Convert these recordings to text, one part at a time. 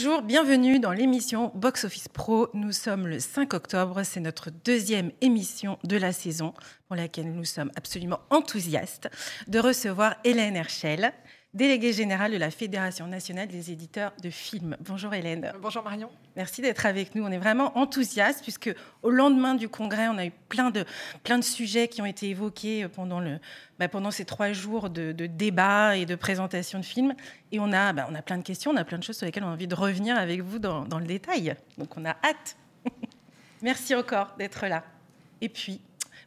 Bonjour, bienvenue dans l'émission Box Office Pro. Nous sommes le 5 octobre, c'est notre deuxième émission de la saison pour laquelle nous sommes absolument enthousiastes de recevoir Hélène Herschel, déléguée générale de la Fédération nationale des éditeurs de films. Bonjour Hélène. Bonjour Marion. Merci d'être avec nous. On est vraiment enthousiastes puisque au lendemain du congrès, on a eu plein de, plein de sujets qui ont été évoqués pendant, le, bah, pendant ces trois jours de, de débats et de présentation de films. Et on a, bah, on a plein de questions, on a plein de choses sur lesquelles on a envie de revenir avec vous dans, dans le détail. Donc on a hâte. Merci encore d'être là. Et puis,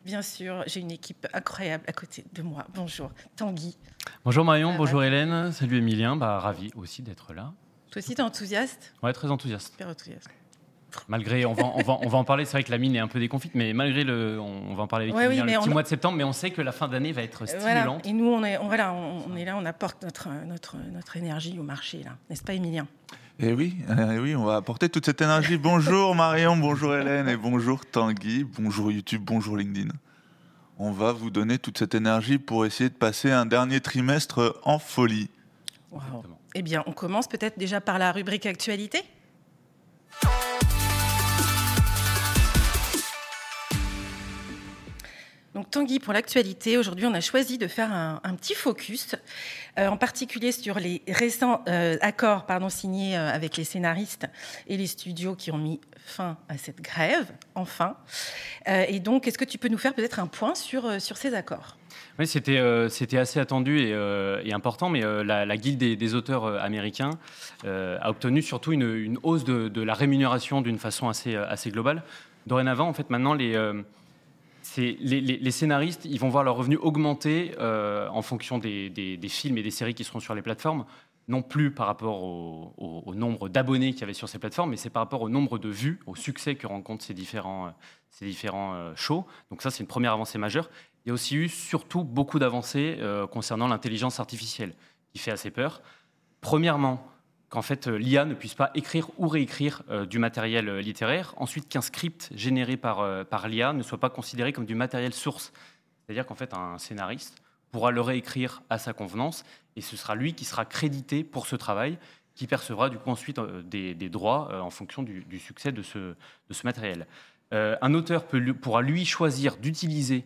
Bien sûr, j'ai une équipe incroyable à côté de moi. Bonjour, Tanguy. Bonjour Marion, bonjour Hélène, salut Emilien, bah, ravi aussi d'être là. Toi aussi, tu es enthousiaste? Ouais, très enthousiaste. Super enthousiaste. Malgré, on va, on, va, on va en parler, c'est vrai que la mine est un peu déconfite, mais malgré le. On, va en parler avec ouais, oui, le petit on... mois de septembre, mais on sait que la fin d'année va être stimulante. Voilà. Et nous, on est, on, voilà, on, est là, on apporte notre, notre, notre énergie au marché, là. N'est-ce pas, Emilien? Eh oui, eh oui, on va apporter toute cette énergie. Bonjour Marion, bonjour Hélène et bonjour Tanguy, bonjour YouTube, bonjour LinkedIn. On va vous donner toute cette énergie pour essayer de passer un dernier trimestre en folie. Wow. Eh bien, on commence peut-être déjà par la rubrique actualité. Donc Tanguy, pour l'actualité, aujourd'hui on a choisi de faire un, petit focus, euh, en particulier sur les récents euh, accords signés euh, avec les scénaristes et les studios qui ont mis fin à cette grève, enfin. Et donc, est-ce que tu peux nous faire peut-être un point sur, sur ces accords? Oui, c'était euh, assez attendu et, important, mais la, la, Guilde des, auteurs américains a obtenu surtout une, hausse de, de, la rémunération d'une façon assez, assez globale. Dorénavant, en fait, maintenant, les, les, scénaristes, ils vont voir leurs revenus augmenter en fonction des, films et des séries qui seront sur les plateformes non plus par rapport au, nombre d'abonnés qu'il y avait sur ces plateformes, mais c'est par rapport au nombre de vues, au succès que rencontrent ces différents, ces différents shows. Donc ça, c'est une première avancée majeure. Il y a aussi eu surtout beaucoup d'avancées euh, concernant l'intelligence artificielle, qui fait assez peur. Premièrement, qu'en fait euh, l'IA ne puisse pas écrire ou réécrire euh, du matériel euh, littéraire. Ensuite, qu'un script généré par, par l'IA ne soit pas considéré comme du matériel source. C'est-à-dire qu'en fait, un scénariste pourra le réécrire à sa convenance et ce sera lui qui sera crédité pour ce travail, qui percevra du coup ensuite des, des, droits en fonction du, succès de ce, de ce matériel. un auteur pourra lui choisir d'utiliser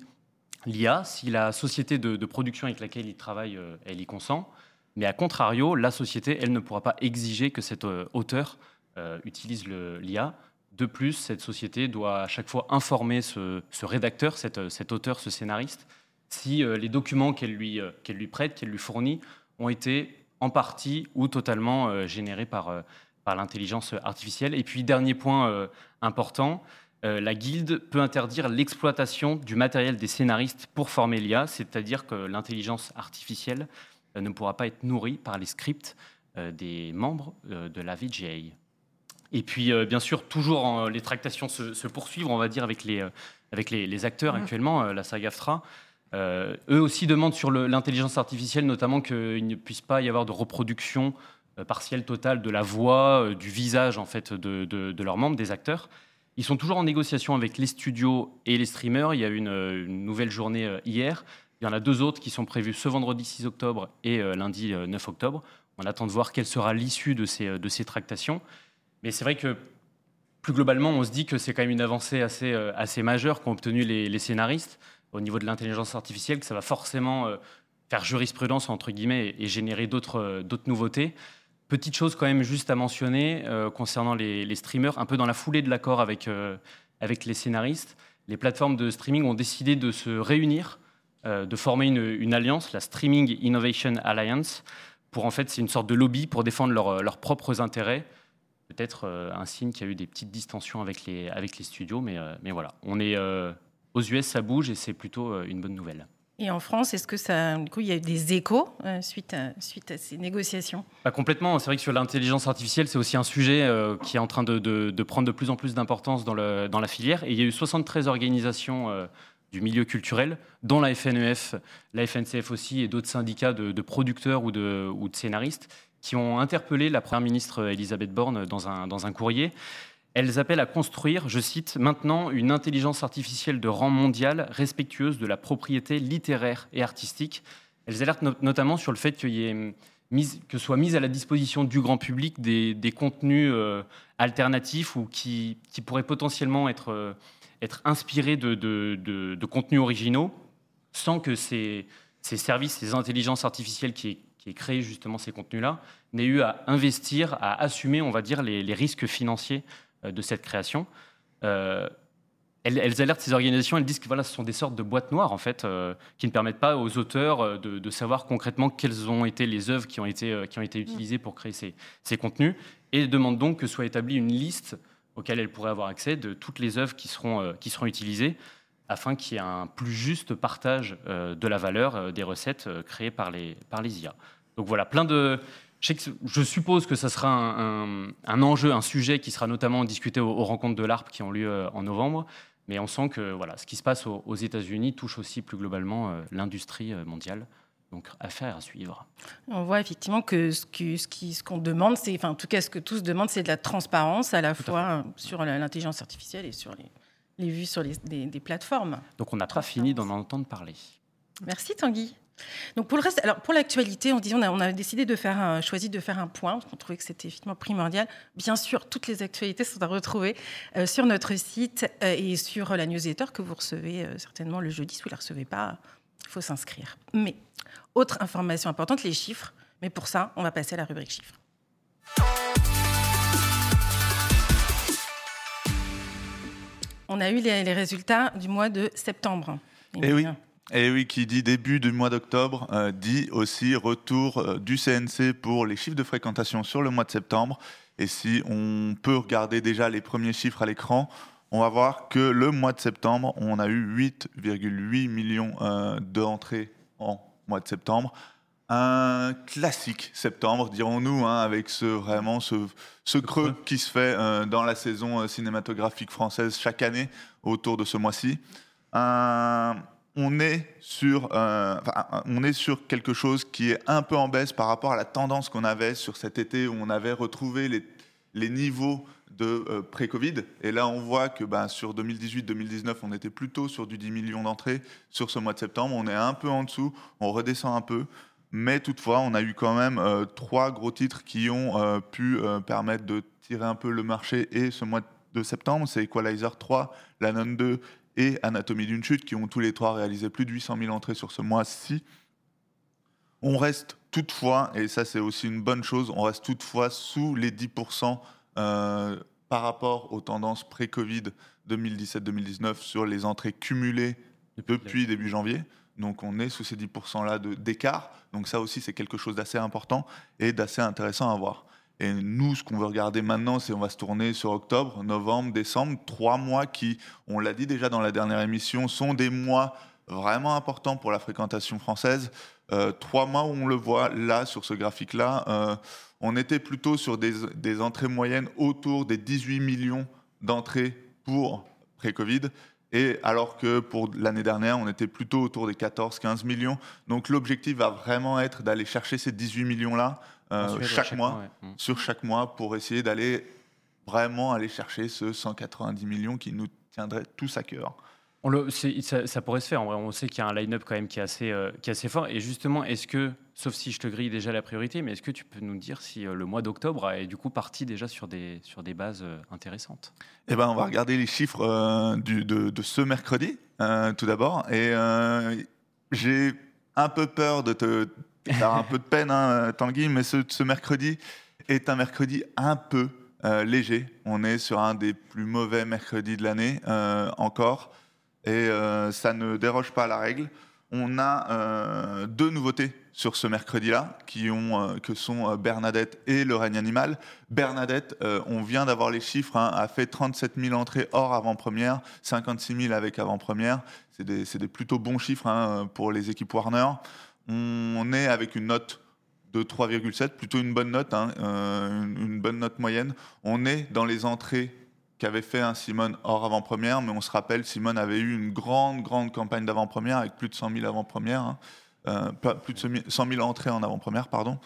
l'IA si la société de, de, production avec laquelle il travaille, elle y consent. Mais à contrario, la société, elle ne pourra pas exiger que cet euh, auteur euh, utilise l'IA. De plus, cette société doit à chaque fois informer ce, rédacteur, cet, cet, auteur, ce scénariste, si euh, les documents qu'elle lui, euh, prête, qu'elle lui fournit, ont été en partie ou totalement euh, générés par, l'intelligence artificielle. Et puis, dernier point important, euh, la guilde peut interdire l'exploitation du matériel des scénaristes pour former l'IA, c'est-à-dire que l'intelligence artificielle euh, ne pourra pas être nourrie par les scripts euh, des membres de la VGA. Et puis, bien sûr, toujours les tractations se, se, poursuivent, on va dire, avec les, avec les, les acteurs mmh. actuellement, la saga AFTRA. eux aussi demandent sur l'intelligence artificielle, notamment qu'il ne puisse pas y avoir de reproduction partielle totale de la voix, du visage en fait de, de, de leurs membres, des acteurs. Ils sont toujours en négociation avec les studios et les streamers. Il y a une, une nouvelle journée euh, hier. Il y en a deux autres qui sont prévues ce vendredi 6 octobre et euh, lundi 9 octobre. On attend de voir quelle sera l'issue de ces, de ces tractations. Mais c'est vrai que plus globalement, on se dit que c'est quand même une avancée assez, euh, assez majeure qu'ont obtenu les, les, scénaristes au niveau de l'intelligence artificielle, que ça va forcément faire jurisprudence entre guillemets et, générer d'autres nouveautés. Petite chose quand même juste à mentionner euh, concernant les, les, streamers, un peu dans la foulée de l'accord avec, euh, avec les scénaristes, les plateformes de streaming ont décidé de se réunir, euh, de former une, une, alliance, la Streaming Innovation Alliance, pour en fait, c'est une sorte de lobby pour défendre leur, leurs propres intérêts. Peut-être euh, un signe qu'il y a eu des petites distensions avec les, avec les studios, mais, euh, mais voilà, on est aux US, ça bouge et c'est plutôt une bonne nouvelle. Et en France, est-ce que ça, du coup, il y a eu des échos euh, suite, à, suite à ces négociations? Pas Complètement. C'est vrai que sur l'intelligence artificielle, c'est aussi un sujet euh, qui est en train de, de, de, prendre de plus en plus d'importance dans, dans la filière. Et il y a eu 73 organisations euh, du milieu culturel, dont la FNEF, la FNCF aussi, et d'autres syndicats de, producteurs ou de, scénaristes, qui ont interpellé la première ministre Elisabeth Borne dans un, dans un courrier. Elles appellent à construire, je cite, maintenant une intelligence artificielle de rang mondial respectueuse de la propriété littéraire et artistique. Elles alertent no notamment sur le fait qu'il y ait que soient mises à la disposition du grand public des, contenus alternatifs ou qui, pourraient potentiellement être, être inspirés de, de, contenus originaux sans que ces, ces services, ces intelligences artificielles qui, qui créent justement ces contenus-là, n'aient eu à investir, à assumer, on va dire, les, les risques financiers de cette création. Elles, alertent ces organisations, elles disent que voilà, ce sont des sortes de boîtes noires, en fait, euh, qui ne permettent pas aux auteurs euh, de, savoir concrètement quelles ont été les œuvres qui ont été, euh, qui ont été utilisées pour créer ces, contenus, et demandent donc que soit établie une liste auquel elles pourraient avoir accès de toutes les œuvres qui seront, qui seront utilisées, afin qu'il y ait un plus juste partage de la valeur des recettes créées par les, par les IA. Donc voilà, plein de... Je, suppose que ça sera un, enjeu, un sujet qui sera notamment discuté aux rencontres de l'ARP qui ont lieu en novembre. Mais on sent que voilà, ce qui se passe aux, États-Unis touche aussi plus globalement euh, l'industrie euh, mondiale. Donc, affaire à suivre. On voit effectivement que ce qu'on ce qu'on demande, c'est, enfin, en tout cas, ce que tous demandent, c'est de la transparence à la fois sur l'intelligence artificielle et sur les, les vues sur les, des, plateformes. Donc, on n'a pas fini d'en entendre parler. Merci Tanguy. Donc pour le reste, alors pour l'actualité, on, on, a, on a décidé de faire un, choisi de faire un point. On trouvait que c'était effectivement primordial. Bien sûr, toutes les actualités sont à retrouver euh, sur notre site euh, et sur la newsletter que vous recevez euh, certainement le jeudi. Si vous ne la recevez pas, il faut s'inscrire. Mais autre information importante, les chiffres. Mais pour ça, on va passer à la rubrique chiffres. On a eu les, les résultats du mois de septembre. Et eh oui. Et oui, qui dit début du mois d'octobre, euh, dit aussi retour euh, du CNC pour les chiffres de fréquentation sur le mois de septembre. Et si on peut regarder déjà les premiers chiffres à l'écran, on va voir que le mois de septembre, on a eu 8,8 millions euh, d'entrées en mois de septembre. Un classique septembre, dirons-nous, hein, avec ce, vraiment ce, ce, creux qui se fait dans la saison cinématographique française chaque année autour de ce mois-ci. Un on est, sur, euh, on est sur quelque chose qui est un peu en baisse par rapport à la tendance qu'on avait sur cet été où on avait retrouvé les, les niveaux de euh, pré-Covid. Et là, on voit que ben, sur 2018-2019, on était plutôt sur du 10 millions d'entrées. Sur ce mois de septembre, on est un peu en dessous, on redescend un peu. Mais toutefois, on a eu quand même euh, trois gros titres qui ont pu permettre de tirer un peu le marché. Et ce mois de septembre, c'est Equalizer 3, La 2 et Anatomie d'une chute, qui ont tous les trois réalisé plus de 800 000 entrées sur ce mois-ci. On reste toutefois, et ça c'est aussi une bonne chose, on reste toutefois sous les 10% euh, par rapport aux tendances pré-Covid 2017-2019 sur les entrées cumulées depuis début janvier. Donc on est sous ces 10%-là d'écart. Donc ça aussi c'est quelque chose d'assez important et d'assez intéressant à voir. Et nous, ce qu'on veut regarder maintenant, c'est on va se tourner sur octobre, novembre, décembre, trois mois qui, on l'a dit déjà dans la dernière émission, sont des mois vraiment importants pour la fréquentation française. Euh, trois mois où on le voit là sur ce graphique-là, euh, on était plutôt sur des, des, entrées moyennes autour des 18 millions d'entrées pour pré-Covid. Et alors que pour l'année dernière, on était plutôt autour des 14-15 millions. Donc l'objectif va vraiment être d'aller chercher ces 18 millions-là euh, chaque, mois, mm. sur chaque mois pour essayer d'aller vraiment aller chercher ce 190 millions qui nous tiendrait tous à cœur. On ça, pourrait se faire. On sait qu'il y a un line-up quand même qui est, assez, euh, qui est assez fort. Et justement, est-ce que, sauf si je te grille déjà la priorité, mais est-ce que tu peux nous dire si euh, le mois d'octobre est du coup parti déjà sur des, bases intéressantes? Eh ben, on va regarder les chiffres de, ce mercredi, tout d'abord. Et j'ai un peu peur de te a un peu de peine, hein, Tanguy, mais ce, mercredi est un mercredi un peu euh, léger. On est sur un des plus mauvais mercredis de l'année euh, encore, et euh, ça ne déroge pas à la règle. On a deux nouveautés sur ce mercredi-là, qui ont, que sont Bernadette et Le règne animal. Bernadette, on vient d'avoir les chiffres, hein, a fait 37 000 entrées hors avant-première, 56 000 avec avant-première. C'est des, des, plutôt bons chiffres hein, pour les équipes Warner on est avec une note de 3,7, plutôt une bonne note, hein, euh, une, bonne note moyenne. On est dans les entrées qu'avait fait un Simone hors avant-première, mais on se rappelle, Simone avait eu une grande, grande campagne d'avant-première avec plus de 100 000 avant-premières, hein. euh, plus de 100 000 entrées en avant-première, pardon.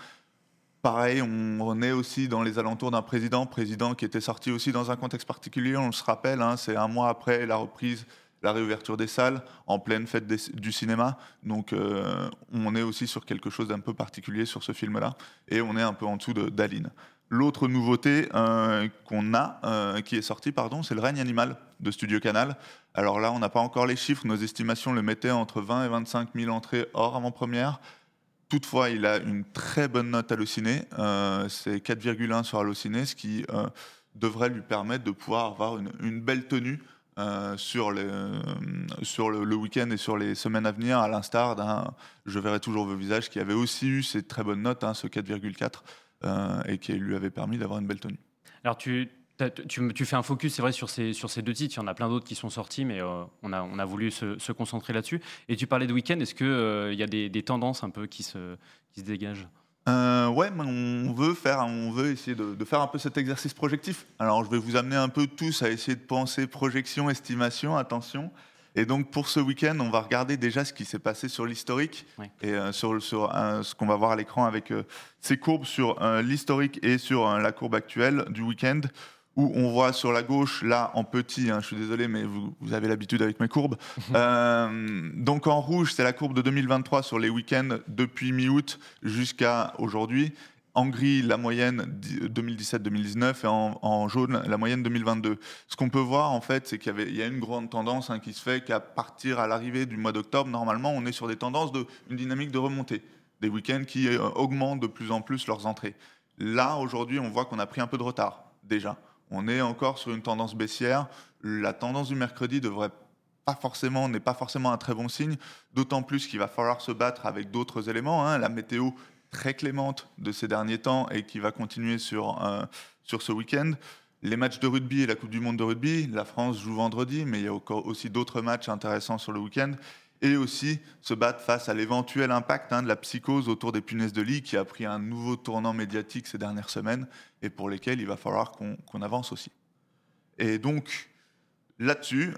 Pareil, on, est aussi dans les alentours d'un président, président qui était sorti aussi dans un contexte particulier, on se rappelle, hein, c'est un mois après la reprise la réouverture des salles en pleine fête du cinéma. Donc on est aussi sur quelque chose d'un peu particulier sur ce film-là. Et on est un peu en dessous d'Aline. L'autre nouveauté qu'on a, qui est sortie, pardon, c'est le règne animal de Studio Canal. Alors là, on n'a pas encore les chiffres. Nos estimations le mettaient entre 20 et 25 000 entrées hors avant-première. Toutefois, il a une très bonne note Allociné. Euh, c'est 4,1 sur Allociné, ce qui euh, devrait lui permettre de pouvoir avoir une, belle tenue euh, sur, sur le, week-end et sur les semaines à venir, à l'instar d'un Je verrai toujours vos visages qui avait aussi eu cette très bonne note, hein, ce 4,4, et qui lui avait permis d'avoir une belle tenue. Alors, tu, tu, fais un focus, c'est vrai, sur ces, sur ces deux titres. Il y en a plein d'autres qui sont sortis, mais euh, on, a, on a voulu se, concentrer là-dessus. Et tu parlais de week-end. Est-ce qu'il euh, y a des, tendances un peu qui se, qui se dégagent? Euh, ouais, on veut faire, on veut essayer de, de, faire un peu cet exercice projectif. Alors, je vais vous amener un peu tous à essayer de penser projection, estimation, attention. Et donc pour ce week-end, on va regarder déjà ce qui s'est passé sur l'historique et sur, sur ce qu'on va voir à l'écran avec ces courbes sur l'historique et sur la courbe actuelle du week-end où on voit sur la gauche, là en petit, hein, je suis désolé, mais vous, avez l'habitude avec mes courbes. Euh, donc en rouge, c'est la courbe de 2023 sur les week-ends depuis mi-août jusqu'à aujourd'hui. En gris, la moyenne 2017-2019 et en, jaune, la moyenne 2022. Ce qu'on peut voir, en fait, c'est qu'il y, y, a une grande tendance hein, qui se fait qu'à partir à l'arrivée du mois d'octobre, normalement, on est sur des tendances de une dynamique de remontée. Des week-ends qui euh, augmentent de plus en plus leurs entrées. Là, aujourd'hui, on voit qu'on a pris un peu de retard, déjà on est encore sur une tendance baissière. La tendance du mercredi devrait pas forcément, n'est pas forcément un très bon signe, d'autant plus qu'il va falloir se battre avec d'autres éléments. Hein. La météo très clémente de ces derniers temps et qui va continuer sur, euh, sur ce week-end. Les matchs de rugby et la Coupe du Monde de rugby, la France joue vendredi, mais il y a aussi d'autres matchs intéressants sur le week-end et aussi se battre face à l'éventuel impact hein, de la psychose autour des punaises de lit qui a pris un nouveau tournant médiatique ces dernières semaines et pour lesquels il va falloir qu'on avance aussi. Et donc, là-dessus,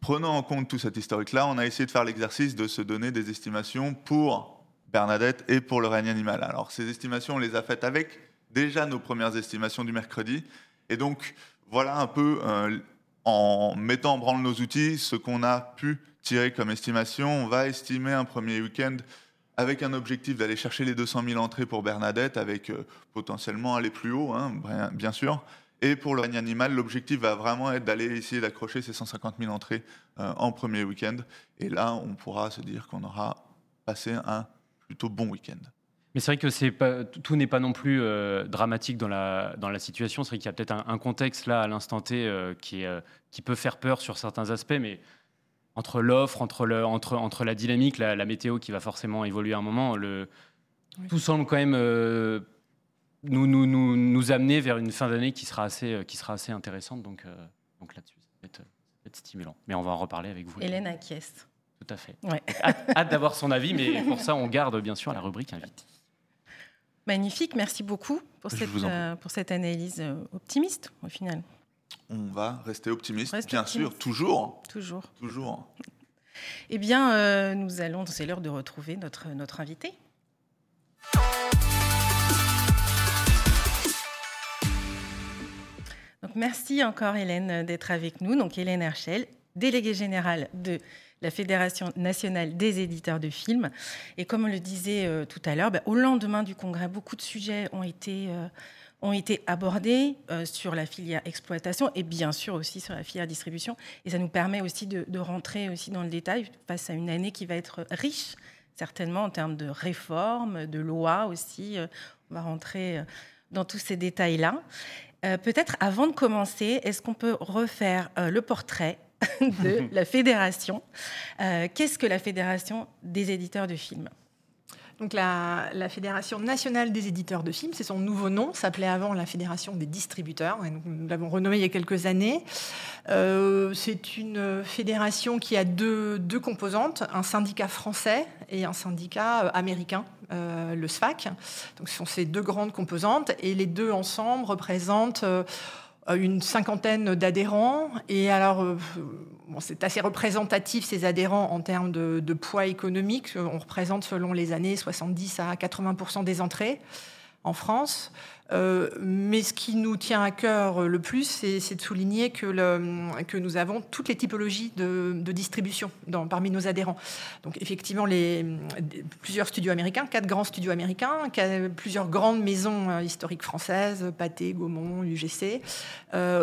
prenant en compte tout cet historique-là, on a essayé de faire l'exercice de se donner des estimations pour Bernadette et pour le règne animal. Alors, ces estimations, on les a faites avec déjà nos premières estimations du mercredi. Et donc, voilà un peu, euh, en mettant en branle nos outils, ce qu'on a pu tiré comme estimation, on va estimer un premier week-end avec un objectif d'aller chercher les 200 000 entrées pour Bernadette, avec euh, potentiellement aller plus haut, hein, bien sûr. Et pour le règne animal, l'objectif va vraiment être d'aller essayer d'accrocher ces 150 000 entrées euh, en premier week-end. Et là, on pourra se dire qu'on aura passé un plutôt bon week-end. Mais c'est vrai que c'est pas, tout n'est pas non plus euh, dramatique dans la, dans la situation. C'est vrai qu'il y a peut-être un, contexte là, à l'instant T, qui, qui peut faire peur sur certains aspects, mais entre l'offre, entre, le, entre, entre la dynamique, la, météo qui va forcément évoluer à un moment, le, tout semble quand même euh, nous, nous, nous, nous, amener vers une fin d'année qui sera assez, euh, qui sera assez intéressante. Donc, euh, donc là-dessus, ça, va être stimulant. Mais on va en reparler avec vous. Hélène acquiesce. Tout à fait. Hâte, d'avoir son avis, mais pour ça, on garde bien sûr la rubrique invite. Magnifique, merci beaucoup pour, cette, pour cette analyse optimiste au final on va rester optimiste, bien sûr, toujours. Toujours. Toujours. Eh bien, euh, nous allons, c'est l'heure de retrouver notre, notre invité. Donc, merci encore Hélène d'être avec nous. Donc Hélène Herschel, déléguée générale de la Fédération nationale des éditeurs de films. Et comme on le disait euh, tout à l'heure, bah, au lendemain du congrès, beaucoup de sujets ont été euh, ont été abordés euh, sur la filière exploitation et bien sûr aussi sur la filière distribution. Et ça nous permet aussi de, rentrer aussi dans le détail face à une année qui va être riche, certainement en termes de réformes, de lois aussi. On va rentrer dans tous ces détails-là. Peut-être avant de commencer, est-ce qu'on peut refaire le portrait de la fédération Qu'est-ce que la fédération des éditeurs de films? Donc la, Fédération nationale des éditeurs de films, c'est son nouveau nom, s'appelait avant la Fédération des distributeurs, et nous l'avons renommé il y a quelques années. Euh, c'est une fédération qui a deux, deux, composantes, un syndicat français et un syndicat euh, américain, euh, le SFAC. Donc ce sont ces deux grandes composantes, et les deux ensemble représentent... Euh, une cinquantaine d'adhérents. Et alors, euh, c'est assez représentatif, ces adhérents, en termes de, poids économique. On représente, selon les années, 70 à 80% des entrées en France. Mais ce qui nous tient à cœur le plus, c'est de souligner que, nous avons toutes les typologies de, distribution parmi nos adhérents. Donc effectivement, plusieurs studios américains, quatre grands studios américains, plusieurs grandes maisons historiques françaises, Pathé, Gaumont, UGC,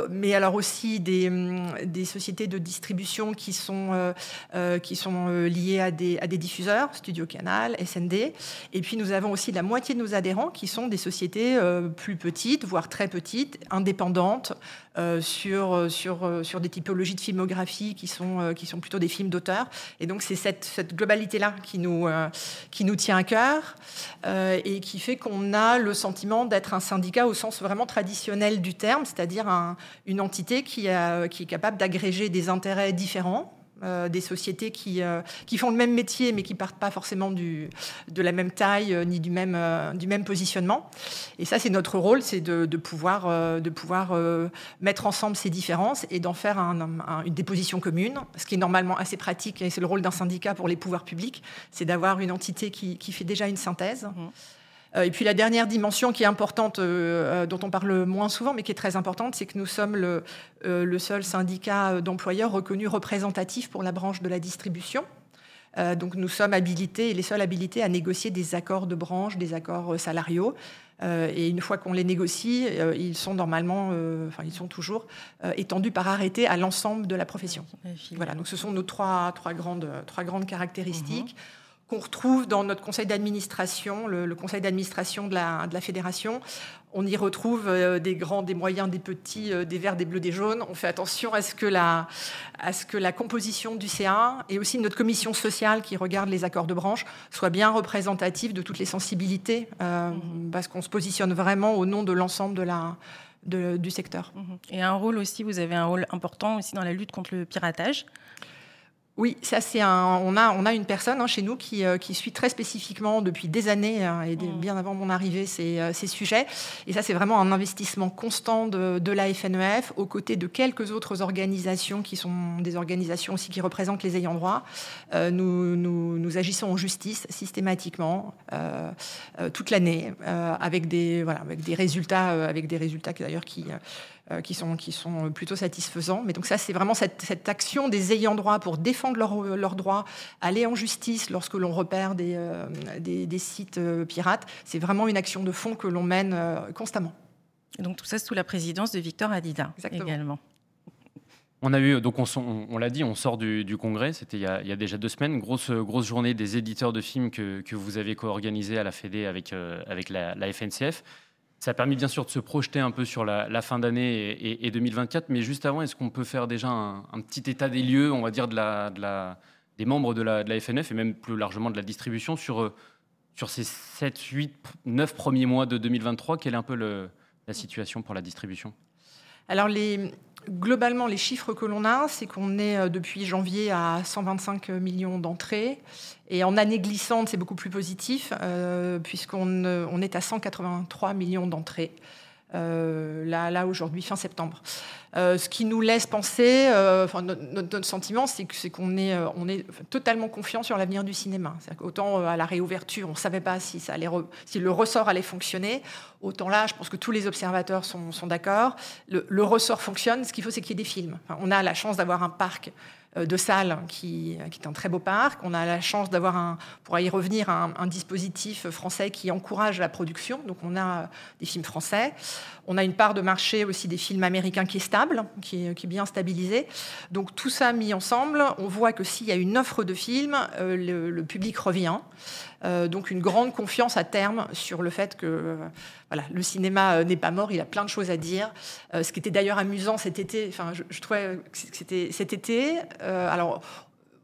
mais alors aussi des, sociétés de distribution qui sont, liées à des, à des diffuseurs, Studio Canal, SND, et puis nous avons aussi la moitié de nos adhérents qui sont des sociétés euh, plus petites, voire très petites, indépendantes, euh, sur, euh, sur, sur des typologies de filmographie qui sont, qui sont plutôt des films d'auteur. Et donc c'est cette, globalité-là qui, nous qui nous tient à cœur et qui fait qu'on a le sentiment d'être un syndicat au sens vraiment traditionnel du terme, c'est-à-dire une entité qui, a, qui est capable d'agréger des intérêts différents euh, des sociétés qui, euh, qui font le même métier mais qui partent pas forcément du, de la même taille euh, ni du même, du même positionnement. Et ça, c'est notre rôle, c'est de, de, pouvoir, de pouvoir mettre ensemble ces différences et d'en faire une déposition commune, ce qui est normalement assez pratique et c'est le rôle d'un syndicat pour les pouvoirs publics, c'est d'avoir une entité qui, qui, fait déjà une synthèse. Mmh. Euh, et puis la dernière dimension qui est importante, euh, euh, dont on parle moins souvent, mais qui est très importante, c'est que nous sommes le, seul syndicat d'employeurs reconnu représentatif pour la branche de la distribution. donc nous sommes habilités, les seuls habilités à négocier des accords de branche, des accords salariaux. et une fois qu'on les négocie, ils sont normalement, enfin ils sont toujours étendus par arrêté à l'ensemble de la profession. Voilà, donc ce sont nos trois, trois, grandes, trois grandes caractéristiques. Mhm qu'on retrouve dans notre conseil d'administration, le, conseil d'administration de la, de la, fédération. On y retrouve euh, des grands, des moyens, des petits, euh, des verts, des bleus, des jaunes. On fait attention à ce que la, à ce que la composition du CA et aussi notre commission sociale qui regarde les accords de branche soit bien représentative de toutes les sensibilités, euh, mmh. parce qu'on se positionne vraiment au nom de l'ensemble de la, du secteur. Mmh. Et un rôle aussi, vous avez un rôle important aussi dans la lutte contre le piratage. Oui, ça c'est un. On a, on a une personne hein, chez nous qui, euh, qui, suit très spécifiquement depuis des années hein, et mm. bien avant mon arrivée ces, euh, ces sujets. Et ça c'est vraiment un investissement constant de, de, la FNEF aux côtés de quelques autres organisations qui sont des organisations aussi qui représentent les ayants droit. Euh, nous, nous, nous, agissons en justice systématiquement toute l'année avec des voilà avec des résultats avec des résultats d'ailleurs qui euh, qui, sont, qui sont plutôt satisfaisants. Mais donc ça, c'est vraiment cette, cette, action des ayants droit pour défendre leurs leur droits, aller en justice lorsque l'on repère des, euh, des, des, sites euh, pirates. C'est vraiment une action de fond que l'on mène constamment. Et donc tout ça sous la présidence de Victor Adida également. On a eu, donc on, on, l'a dit, on sort du, du congrès, c'était il, il, y a déjà deux semaines, grosse, grosse journée des éditeurs de films que, que vous avez co-organisé à la Fédé avec, avec la, la FNCF. Ça a permis bien sûr de se projeter un peu sur la, fin d'année et, 2024, mais juste avant, est-ce qu'on peut faire déjà un, petit état des lieux, on va dire, de la, des membres de la, FNF et même plus largement de la distribution sur, euh, sur ces 7, 8, 9 premiers mois de 2023 Quelle est un peu la situation pour la distribution? Alors les, Globalement, les chiffres que l'on a, c'est qu'on est euh, depuis janvier à 125 millions d'entrées. Et en année glissante, c'est beaucoup plus positif, euh, puisqu'on euh, est à 183 millions d'entrées. Euh, là, aujourd'hui, fin septembre. Euh, ce qui nous laisse penser, euh, notre, sentiment, c'est qu'on est, on est totalement confiant sur l'avenir du cinéma. Autant à la réouverture, on ne savait pas si, ça si le ressort allait fonctionner, autant là, je pense que tous les observateurs sont, d'accord. Le, ressort fonctionne, ce qu'il faut, c'est qu'il y ait des films. on a la chance d'avoir un parc de salles qui, qui, est un très beau parc. On a la chance d'avoir, pour y revenir, un, un, dispositif français qui encourage la production. Donc on a des films français. On a une part de marché aussi des films américains qui est stable, qui est, qui est bien stabilisé. Donc tout ça mis ensemble, on voit que s'il y a une offre de films, euh, le, le, public revient. Euh, donc une grande confiance à terme sur le fait que euh, voilà, le cinéma euh, n'est pas mort, il a plein de choses à dire. ce qui était d'ailleurs amusant cet été, enfin, je, trouvais que c'était cet été. alors,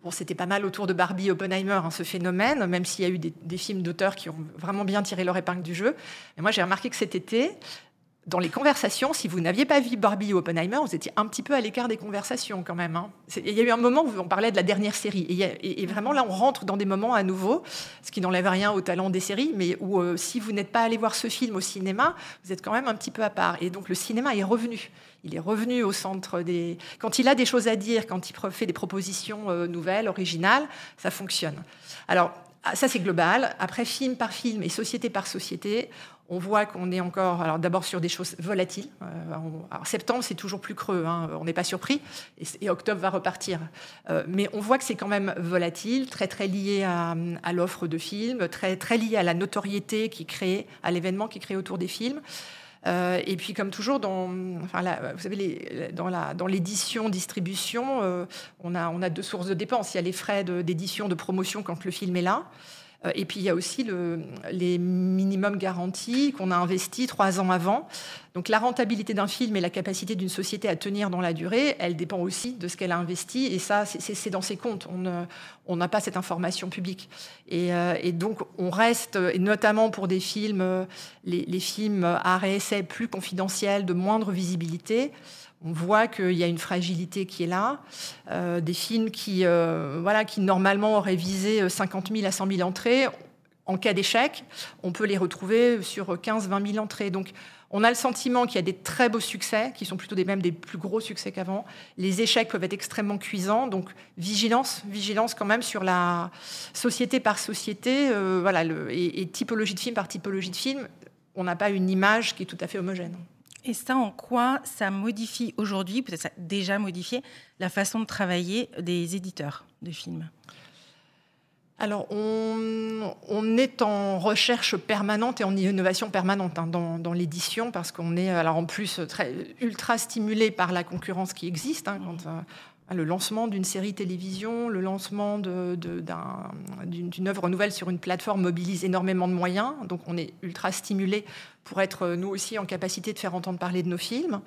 Bon, c'était pas mal autour de Barbie Oppenheimer, hein, ce phénomène, même s'il y a eu des, des films d'auteurs qui ont vraiment bien tiré leur épingle du jeu. Mais moi, j'ai remarqué que cet été, dans les conversations, si vous n'aviez pas vu Barbie ou Oppenheimer, vous étiez un petit peu à l'écart des conversations quand même. Hein. Il y a eu un moment où on parlait de la dernière série. Et, vraiment là, on rentre dans des moments à nouveau, ce qui n'enlève rien au talent des séries, mais où euh, si vous n'êtes pas allé voir ce film au cinéma, vous êtes quand même un petit peu à part. Et donc le cinéma est revenu. Il est revenu au centre des... Quand il a des choses à dire, quand il fait des propositions euh, nouvelles, originales, ça fonctionne. Alors, ça, c'est global. Après, film par film et société par société, on voit qu'on est encore, d'abord sur des choses volatiles. Euh, septembre, c'est toujours plus creux, hein, on n'est pas surpris, et, octobre va repartir. Euh, mais on voit que c'est quand même volatile, très très lié à, l'offre de films, très très lié à la notoriété qui crée, à l'événement qui crée autour des films. Euh, et puis, comme toujours, dans, vous savez, dans, l'édition, distribution, on, a, on a deux sources de dépenses. Il y a les frais d'édition, de promotion quand le film est là. Euh, et puis il y a aussi le, les minimums garantis qu'on a investis trois ans avant. Donc la rentabilité d'un film et la capacité d'une société à tenir dans la durée, elle dépend aussi de ce qu'elle a investi. Et ça, c'est dans ses comptes. On n'a pas cette information publique. Et, euh, et, donc on reste, et notamment pour des films, les, les films à essai plus confidentiels, de moindre visibilité, on voit qu'il y a une fragilité qui est là. Euh, des films qui, euh, voilà, qui normalement auraient visé 50 000 à 100 000 entrées, en cas d'échec, on peut les retrouver sur 15-20 000 entrées. Donc on a le sentiment qu'il y a des très beaux succès, qui sont plutôt des, même des plus gros succès qu'avant. Les échecs peuvent être extrêmement cuisants, donc vigilance, vigilance quand même sur la société par société, euh, voilà, et typologie de film par typologie de film. On n'a pas une image qui est tout à fait homogène. Et ça, en quoi ça modifie aujourd'hui, peut-être ça déjà modifié, la façon de travailler des éditeurs de films? Alors, on, est en recherche permanente et en innovation permanente hein, dans, l'édition parce qu'on est, alors en plus, très, ultra stimulé par la concurrence qui existe. Hein, euh, le lancement d'une série télévision, le lancement d'une œuvre nouvelle sur une plateforme mobilise énormément de moyens. Donc on est ultra stimulé pour être nous aussi en capacité de faire entendre parler de nos films.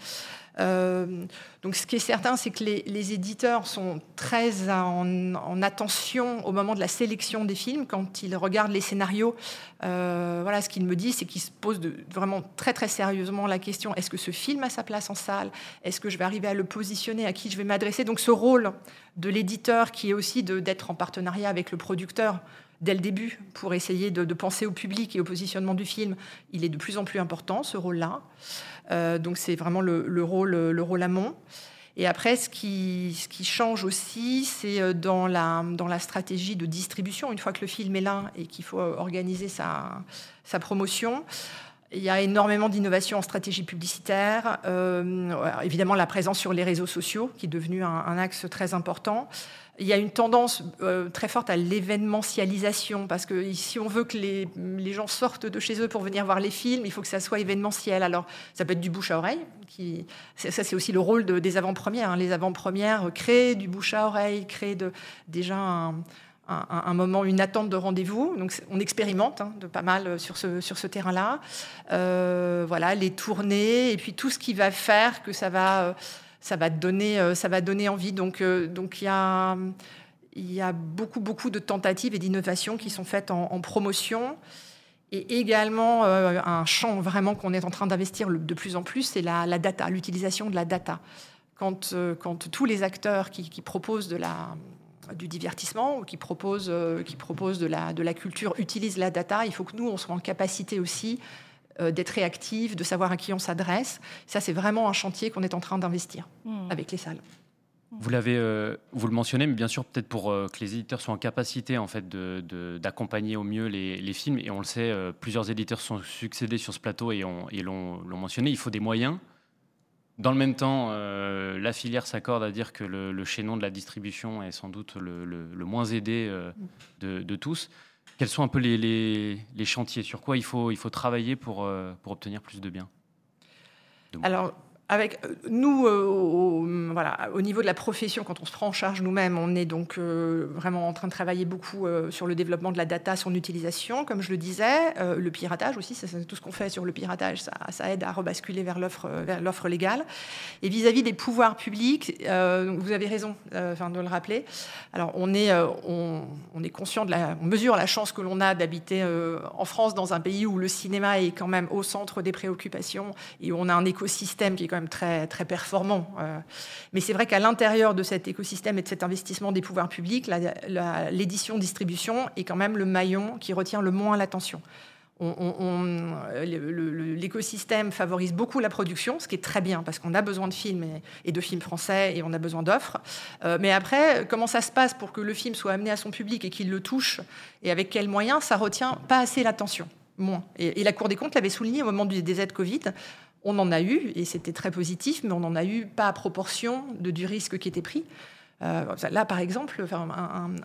Euh, donc ce qui est certain, c'est que les, éditeurs sont très en, attention au moment de la sélection des films. Quand ils regardent les scénarios, euh, voilà, ce qu'ils me disent, c'est qu'ils se posent vraiment très très sérieusement la question est-ce que ce film a sa place en salle? Est-ce que je vais arriver à le positionner? À qui je vais m'adresser? Donc ce rôle de l'éditeur, qui est aussi d'être en partenariat avec le producteur, dès le début pour essayer de, penser au public et au positionnement du film, il est de plus en plus important, ce rôle-là. Euh, donc c'est vraiment le, rôle, le rôle amont. Et après, ce qui, ce qui change aussi, c'est euh, dans la, dans la stratégie de distribution. Une fois que le film est là et qu'il faut organiser sa, sa promotion, il y a énormément d'innovations en stratégie publicitaire. Euh, évidemment, la présence sur les réseaux sociaux, qui est devenu un axe très important il y a une tendance euh, très forte à l'événementialisation, parce que si on veut que les, gens sortent de chez eux pour venir voir les films, il faut que ça soit événementiel. Alors, ça peut être du bouche à oreille, qui, ça c'est aussi le rôle des avant-premières. Hein. Les avant-premières créent du bouche à oreille, créent de, déjà un, moment, une attente de rendez-vous. Donc, on expérimente hein, de pas mal sur ce, sur ce terrain-là. Euh, voilà, les tournées, et puis tout ce qui va faire que ça va... Euh, ça va donner, euh, ça va donner envie. Donc, euh, donc il y a, y a beaucoup, beaucoup de tentatives et d'innovations qui sont faites en, promotion. Et également, euh, un champ vraiment qu'on est en train d'investir de plus en plus, c'est la, data, l'utilisation de la data. Quand, quand tous les acteurs qui, proposent de la, du divertissement ou qui proposent, qui proposent de, la, de la culture utilisent la data, il faut que nous, on soit en capacité aussi euh, d'être réactif, de savoir à qui on s'adresse. Ça, c'est vraiment un chantier qu'on est en train d'investir hmm. avec les salles. Vous l'avez, euh, vous le mentionnez, mais bien sûr peut-être pour euh, que les éditeurs soient en capacité en fait d'accompagner au mieux les, films. Et on le sait, plusieurs éditeurs sont succédés sur ce plateau et, l'ont mentionné. Il faut des moyens. Dans le même temps, la filière s'accorde à dire que le, chaînon de la distribution est sans doute le, moins aidé de, de, tous. Quels sont un peu les, chantiers? Sur quoi il faut, il faut travailler pour, euh, pour obtenir plus de biens? Avec euh, nous, euh, au, voilà, au niveau de la profession, quand on se prend en charge nous-mêmes, on est donc euh, vraiment en train de travailler beaucoup sur le développement de la data, son utilisation, comme je le disais, le piratage aussi, c'est tout ce qu'on fait sur le piratage, ça, ça aide à rebasculer vers l'offre, vers l'offre légale. Et vis-à-vis des pouvoirs publics, vous avez raison, enfin de le rappeler. Alors on est, on, on, est conscient de la, on mesure la chance que l'on a d'habiter en France dans un pays où le cinéma est quand même au centre des préoccupations et où on a un écosystème qui est quand même très, très performant. Euh. mais c'est vrai qu'à l'intérieur de cet écosystème et de cet investissement des pouvoirs publics, l'édition-distribution est quand même le maillon qui retient le moins l'attention. l'écosystème favorise beaucoup la production, ce qui est très bien parce qu'on a besoin de films et, de films français et on a besoin d'offres. Euh, mais après, comment ça se passe pour que le film soit amené à son public et qu'il le touche et avec quels moyens, ça retient pas assez l'attention. Moins. Et, la Cour des comptes l'avait souligné au moment des aides Covid. On en a eu, et c'était très positif, mais on n'en a eu pas à proportion de, du risque qui était pris. Euh, là, par exemple,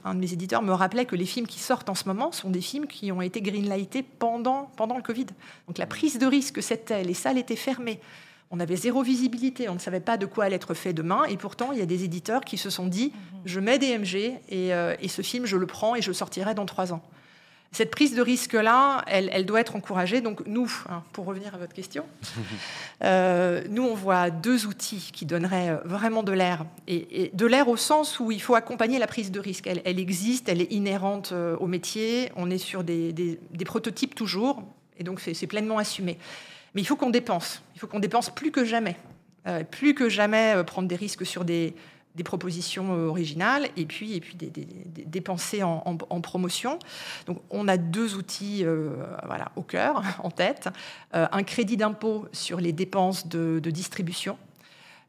un, de mes éditeurs me rappelait que les films qui sortent en ce moment sont des films qui ont été greenlightés pendant, pendant le Covid. Donc la prise de risque, c'était, les salles étaient fermées. On avait zéro visibilité, on ne savait pas de quoi allait être fait demain, et pourtant il y a des éditeurs qui se sont dit mhm. je mets des MG et, euh, et ce film je le prends et je le sortirai dans trois ans. Cette prise de risque-là, elle, doit être encouragée. Donc nous, hein, pour revenir à votre question, euh, nous, on voit deux outils qui donneraient euh, vraiment de l'air. Et, de l'air au sens où il faut accompagner la prise de risque. Elle, existe, elle est inhérente euh, au métier. On est sur des, prototypes toujours. Et donc c'est pleinement assumé. Mais il faut qu'on dépense. Il faut qu'on dépense plus que jamais. plus que jamais prendre des risques sur des des propositions euh, originales et puis, et puis des, en, promotion. Donc on a deux outils euh, voilà, au cœur, en tête. Euh, un crédit d'impôt sur les dépenses de, distribution.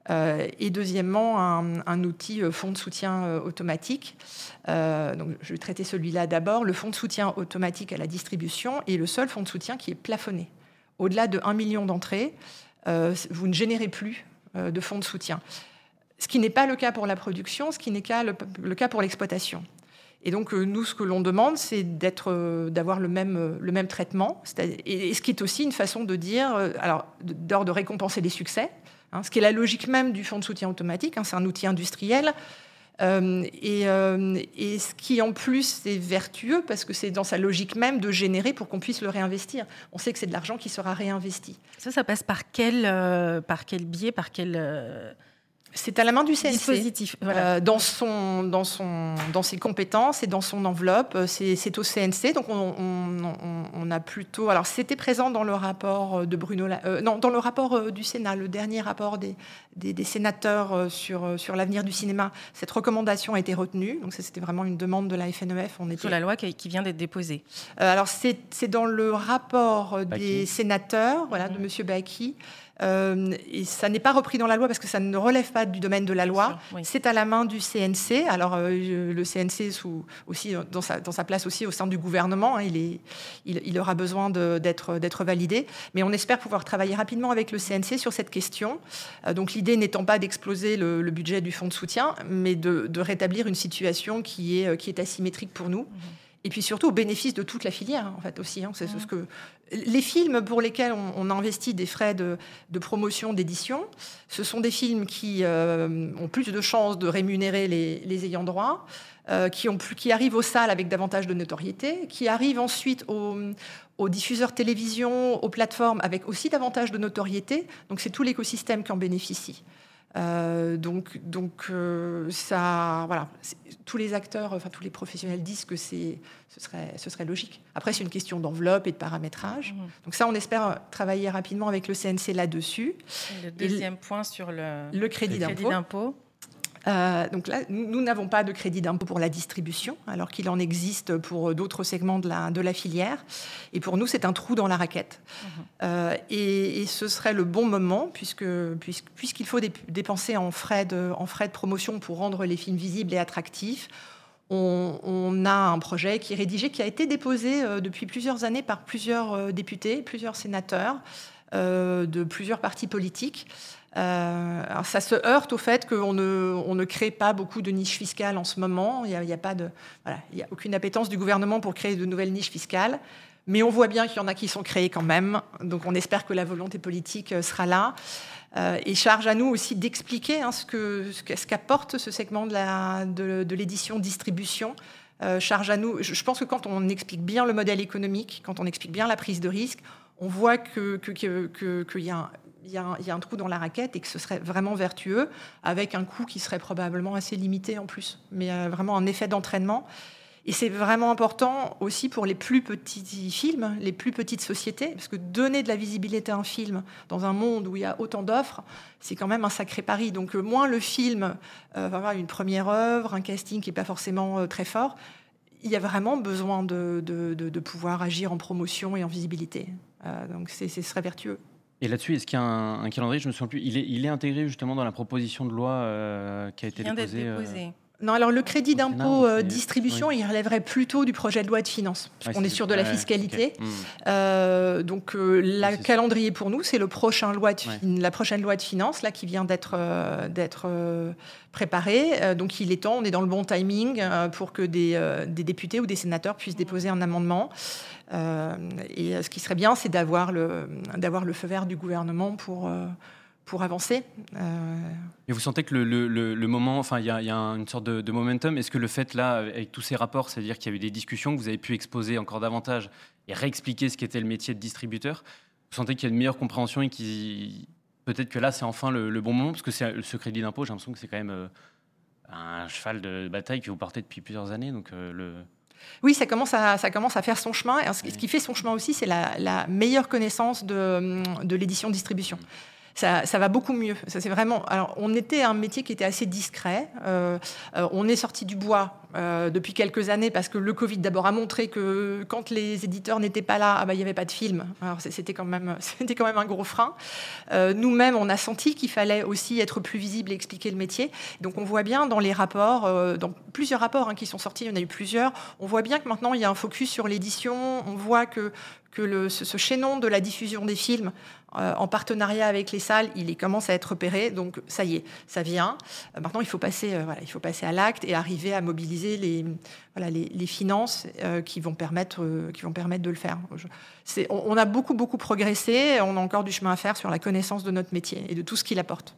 et deuxièmement, un, outil fonds de soutien automatique. donc, je vais traiter celui-là d'abord. Le fonds de soutien automatique à la distribution est le seul fonds de soutien qui est plafonné. Au-delà de 1 million d'entrées, vous ne générez plus de fonds de soutien ce qui n'est pas le cas pour la production, ce qui n'est pas le, cas pour l'exploitation. Et donc, euh, nous, ce que l'on demande, c'est euh, d'avoir le même, euh, le même traitement, et, ce qui est aussi une façon de dire, alors, d'ordre de récompenser les succès, hein, ce qui est la logique même du fonds de soutien automatique, hein, c'est un outil industriel, et, et, ce qui en plus est vertueux parce que c'est dans sa logique même de générer pour qu'on puisse le réinvestir. On sait que c'est de l'argent qui sera réinvesti. Ça, ça passe par quel, par quel biais, par quel c'est à la main du CNC. Dispositif, euh, dans, son, dans, son, dans ses compétences et dans son enveloppe, euh, c'est au CNC. Donc on, a plutôt. Alors c'était présent dans le rapport de Bruno. Euh, non, dans le rapport du Sénat, le dernier rapport des, des, sénateurs sur, sur l'avenir du cinéma. Cette recommandation a été retenue. Donc c'était vraiment une demande de la FNEF. On était... Sur la loi qui, vient d'être déposée. alors c'est dans le rapport des sénateurs, voilà, de M. Mmh. Baki. Euh, et ça n'est pas repris dans la loi parce que ça ne relève pas du domaine de la loi. C'est à la main du CNC. Alors euh, le CNC sous, aussi dans sa, dans sa, place aussi au sein du gouvernement, hein, il, est, il, aura besoin d'être validé. Mais on espère pouvoir travailler rapidement avec le CNC sur cette question. Euh, donc l'idée n'étant pas d'exploser le, budget du fonds de soutien, mais de, rétablir une situation qui est, qui est asymétrique pour nous. Mmh et puis surtout au bénéfice de toute la filière, en fait, aussi. Hein. c'est ce que les films pour lesquels on, investit des frais de, promotion, d'édition, ce sont des films qui euh, ont plus de chances de rémunérer les, ayants droit, euh, qui, ont qui arrivent aux salles avec davantage de notoriété, qui arrivent ensuite aux, aux diffuseurs télévision, aux plateformes avec aussi davantage de notoriété. Donc c'est tout l'écosystème qui en bénéficie. Euh, donc, donc euh, ça, voilà, tous les acteurs, enfin tous les professionnels disent que c'est, ce serait, ce serait logique. Après, c'est une question d'enveloppe et de paramétrage. Mmh. Donc ça, on espère travailler rapidement avec le CNC là-dessus. Le deuxième point sur le, le crédit d'impôt. Euh, donc là, nous n'avons pas de crédit d'impôt pour la distribution, alors qu'il en existe pour d'autres segments de la, de la filière. Et pour nous, c'est un trou dans la raquette. Mhm. Euh, et, ce serait le bon moment, puisque, puisqu'il faut dépenser en frais, de, en frais de promotion pour rendre les films visibles et attractifs. On, a un projet qui est rédigé, qui a été déposé euh, depuis plusieurs années par plusieurs députés, plusieurs sénateurs de plusieurs partis politiques. Euh, ça se heurte au fait qu'on ne, crée pas beaucoup de niches fiscales en ce moment. Il n'y a, aucune appétence du gouvernement pour créer de nouvelles niches fiscales. Mais on voit bien qu'il y en a qui sont créées quand même. Donc on espère que la volonté politique euh, sera là. Euh, et charge à nous aussi d'expliquer hein, ce, qu'apporte ce segment de, l'édition distribution. charge à nous. Je pense que quand on explique bien le modèle économique, quand on explique bien la prise de risque, on voit qu'il y a un, il y, a un, trou dans la raquette et que ce serait vraiment vertueux, avec un coût qui serait probablement assez limité en plus, mais euh, vraiment un effet d'entraînement. Et c'est vraiment important aussi pour les plus petits films, les plus petites sociétés, parce que donner de la visibilité à un film dans un monde où il y a autant d'offres, c'est quand même un sacré pari. Donc euh, moins le film euh, va avoir une première œuvre, un casting qui n'est pas forcément très fort, il y a vraiment besoin de, de, pouvoir agir en promotion et en visibilité. donc ce serait vertueux. Et là-dessus, est-ce qu'il y a un, calendrier Je me souviens plus. Il est, il est, intégré justement dans la proposition de loi qui a été déposée. déposée. Non, alors le crédit d'impôt euh, distribution, il relèverait plutôt du projet de loi de finances, puisqu'on est sûr de la fiscalité. Hmm. Euh, donc, euh, le calendrier pour nous, c'est le prochain loi la prochaine loi de finances là, qui vient d'être d'être préparée. donc, il est temps, on est dans le bon timing pour que des, des, députés ou des sénateurs puissent déposer un amendement. Et ce qui serait bien, c'est d'avoir le, le feu vert du gouvernement pour pour avancer. Euh... Et vous sentez que le, le, le moment, enfin, il y, a une sorte de, momentum. Est-ce que le fait là, avec tous ces rapports, c'est-à-dire qu'il y a eu des discussions que vous avez pu exposer encore davantage et réexpliquer ce qu'était le métier de distributeur, vous sentez qu'il y a une meilleure compréhension et qui peut-être que là, c'est enfin le, bon moment? Parce que c'est ce crédit d'impôt. J'ai l'impression que c'est quand même euh, un cheval de bataille que vous portez depuis plusieurs années. Donc euh, le oui, ça commence, à, ça commence à faire son chemin. Et ce, qui fait son chemin aussi, c'est la, la, meilleure connaissance de, de l'édition-distribution ça, va beaucoup mieux. Ça, c'est vraiment. Alors, on était un métier qui était assez discret. Euh, euh, on est sorti du bois euh, depuis quelques années parce que le Covid d'abord a montré que quand les éditeurs n'étaient pas là, ah bah, il n'y avait pas de film. Alors, c'était quand même, quand même un gros frein. nous-mêmes, on a senti qu'il fallait aussi être plus visible et expliquer le métier. Donc, on voit bien dans les rapports, dans plusieurs rapports hein, qui sont sortis, il y en a eu plusieurs. On voit bien que maintenant il y a un focus sur l'édition. On voit que ce, chaînon de la diffusion des films euh, en partenariat avec les salles, il commence à être repéré. Donc ça y est, ça vient. Euh, maintenant, il faut passer, euh, voilà, il faut passer à l'acte et arriver à mobiliser les, voilà, les, finances qui vont permettre, qui vont permettre de le faire. on, on, a beaucoup beaucoup progressé. On a encore du chemin à faire sur la connaissance de notre métier et de tout ce qu'il apporte.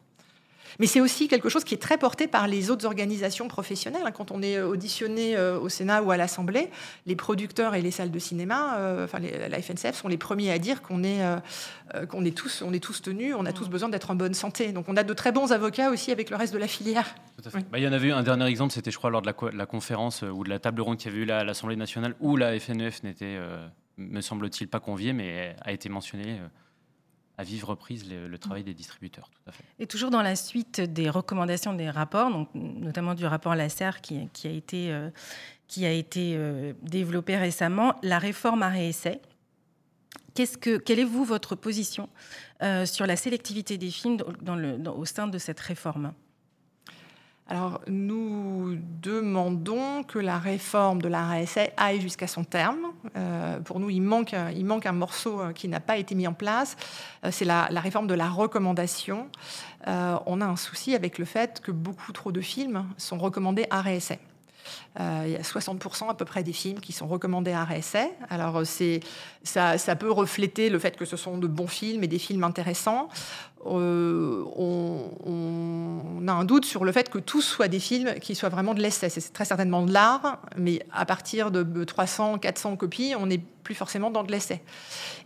Mais c'est aussi quelque chose qui est très porté par les autres organisations professionnelles. Hein. Quand on est auditionné euh, au Sénat ou à l'Assemblée, les producteurs et les salles de cinéma, euh, enfin la FNCF, sont les premiers à dire qu'on est, euh, qu'on est, tous, on est tous tenus, on a tous besoin d'être en bonne santé. Donc on a de très bons avocats aussi avec le reste de la filière. Bah, il y en avait eu un dernier exemple, c'était je crois lors de la, conférence ou de la table ronde qu'il y avait eu à l'Assemblée nationale où la FNEF e n'était, me semble-t-il, pas conviée, mais a été mentionnée à vivre reprise le, travail des distributeurs. Tout à fait. Et toujours dans la suite des recommandations des rapports, donc, notamment du rapport Lasser qui, qui a été, euh, qui a été euh, développé récemment, la réforme à réessai. Qu'est-ce que, quelle est, vous, votre position euh, sur la sélectivité des films dans le, au sein de cette réforme? Alors, nous demandons que la réforme de la RSA aille jusqu'à son terme. Euh, pour nous, il manque, un morceau euh, qui n'a pas été mis en place. Euh, c'est la, réforme de la recommandation. on a un souci avec le fait que beaucoup trop de films sont recommandés RSA. Il y a 60% à peu près des films qui sont recommandés à réessai. Alors, c'est, ça, peut refléter le fait que ce sont de bons films et des films intéressants. Euh, on, a un doute sur le fait que tous soient des films qui soient vraiment de l'essai. C'est très certainement de l'art, mais à partir de 300, 400 copies, on n'est plus forcément dans de l'essai.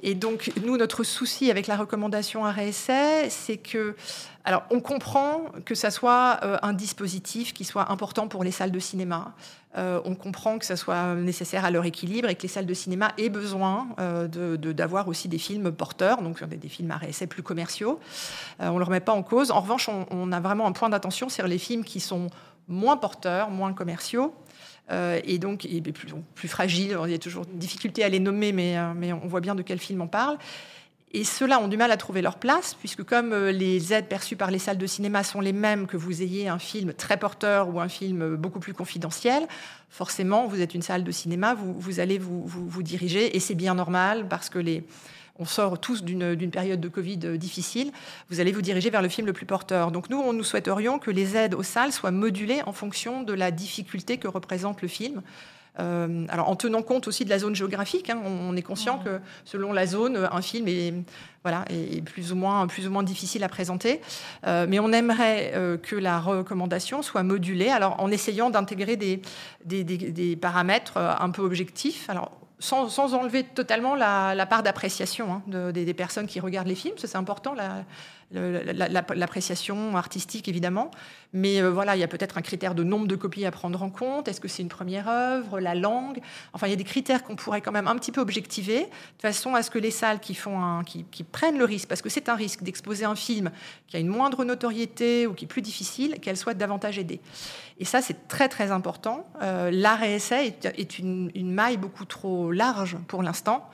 Et donc, nous, notre souci avec la recommandation à réessai, c'est que, alors, on comprend que ça soit euh, un dispositif qui soit important pour les salles de cinéma. Euh, on comprend que ça soit nécessaire à leur équilibre et que les salles de cinéma aient besoin euh, d'avoir aussi des films porteurs, donc des, films à réessai plus commerciaux. Euh, on ne le remet pas en cause. En revanche, on, a vraiment un point d'attention sur les films qui sont moins porteurs, moins commerciaux. et donc plus, fragiles. Il y a toujours difficulté à les nommer, mais, mais on voit bien de quel film on parle. Et ceux-là ont du mal à trouver leur place, puisque comme euh, les aides perçues par les salles de cinéma sont les mêmes que vous ayez un film très porteur ou un film euh, beaucoup plus confidentiel, forcément, vous êtes une salle de cinéma, vous, allez vous, diriger, et c'est bien normal, parce que les, on sort tous d'une période de Covid euh, difficile, vous allez vous diriger vers le film le plus porteur. Donc nous, on nous souhaiterions que les aides aux salles soient modulées en fonction de la difficulté que représente le film. Euh, alors en tenant compte aussi de la zone géographique, hein, on, est conscient que selon la zone, un film est, voilà, est plus, ou moins, plus ou moins difficile à présenter. Euh, mais on aimerait euh, que la recommandation soit modulée, alors en essayant d'intégrer des, des, des, paramètres un peu objectifs. Alors sans, enlever totalement la, part d'appréciation hein, des, personnes qui regardent les films. C'est important, l'appréciation artistique évidemment. Mais euh, voilà, il y a peut-être un critère de nombre de copies à prendre en compte. Est-ce que c'est une première œuvre, la langue? Enfin, il y a des critères qu'on pourrait quand même un petit peu objectiver, de façon à ce que les salles qui, font qui, prennent le risque, parce que c'est un risque d'exposer un film qui a une moindre notoriété ou qui est plus difficile, qu'elles soient davantage aidées. Et ça, c'est très très important. Euh, L'art essai est, une, maille beaucoup trop large pour l'instant.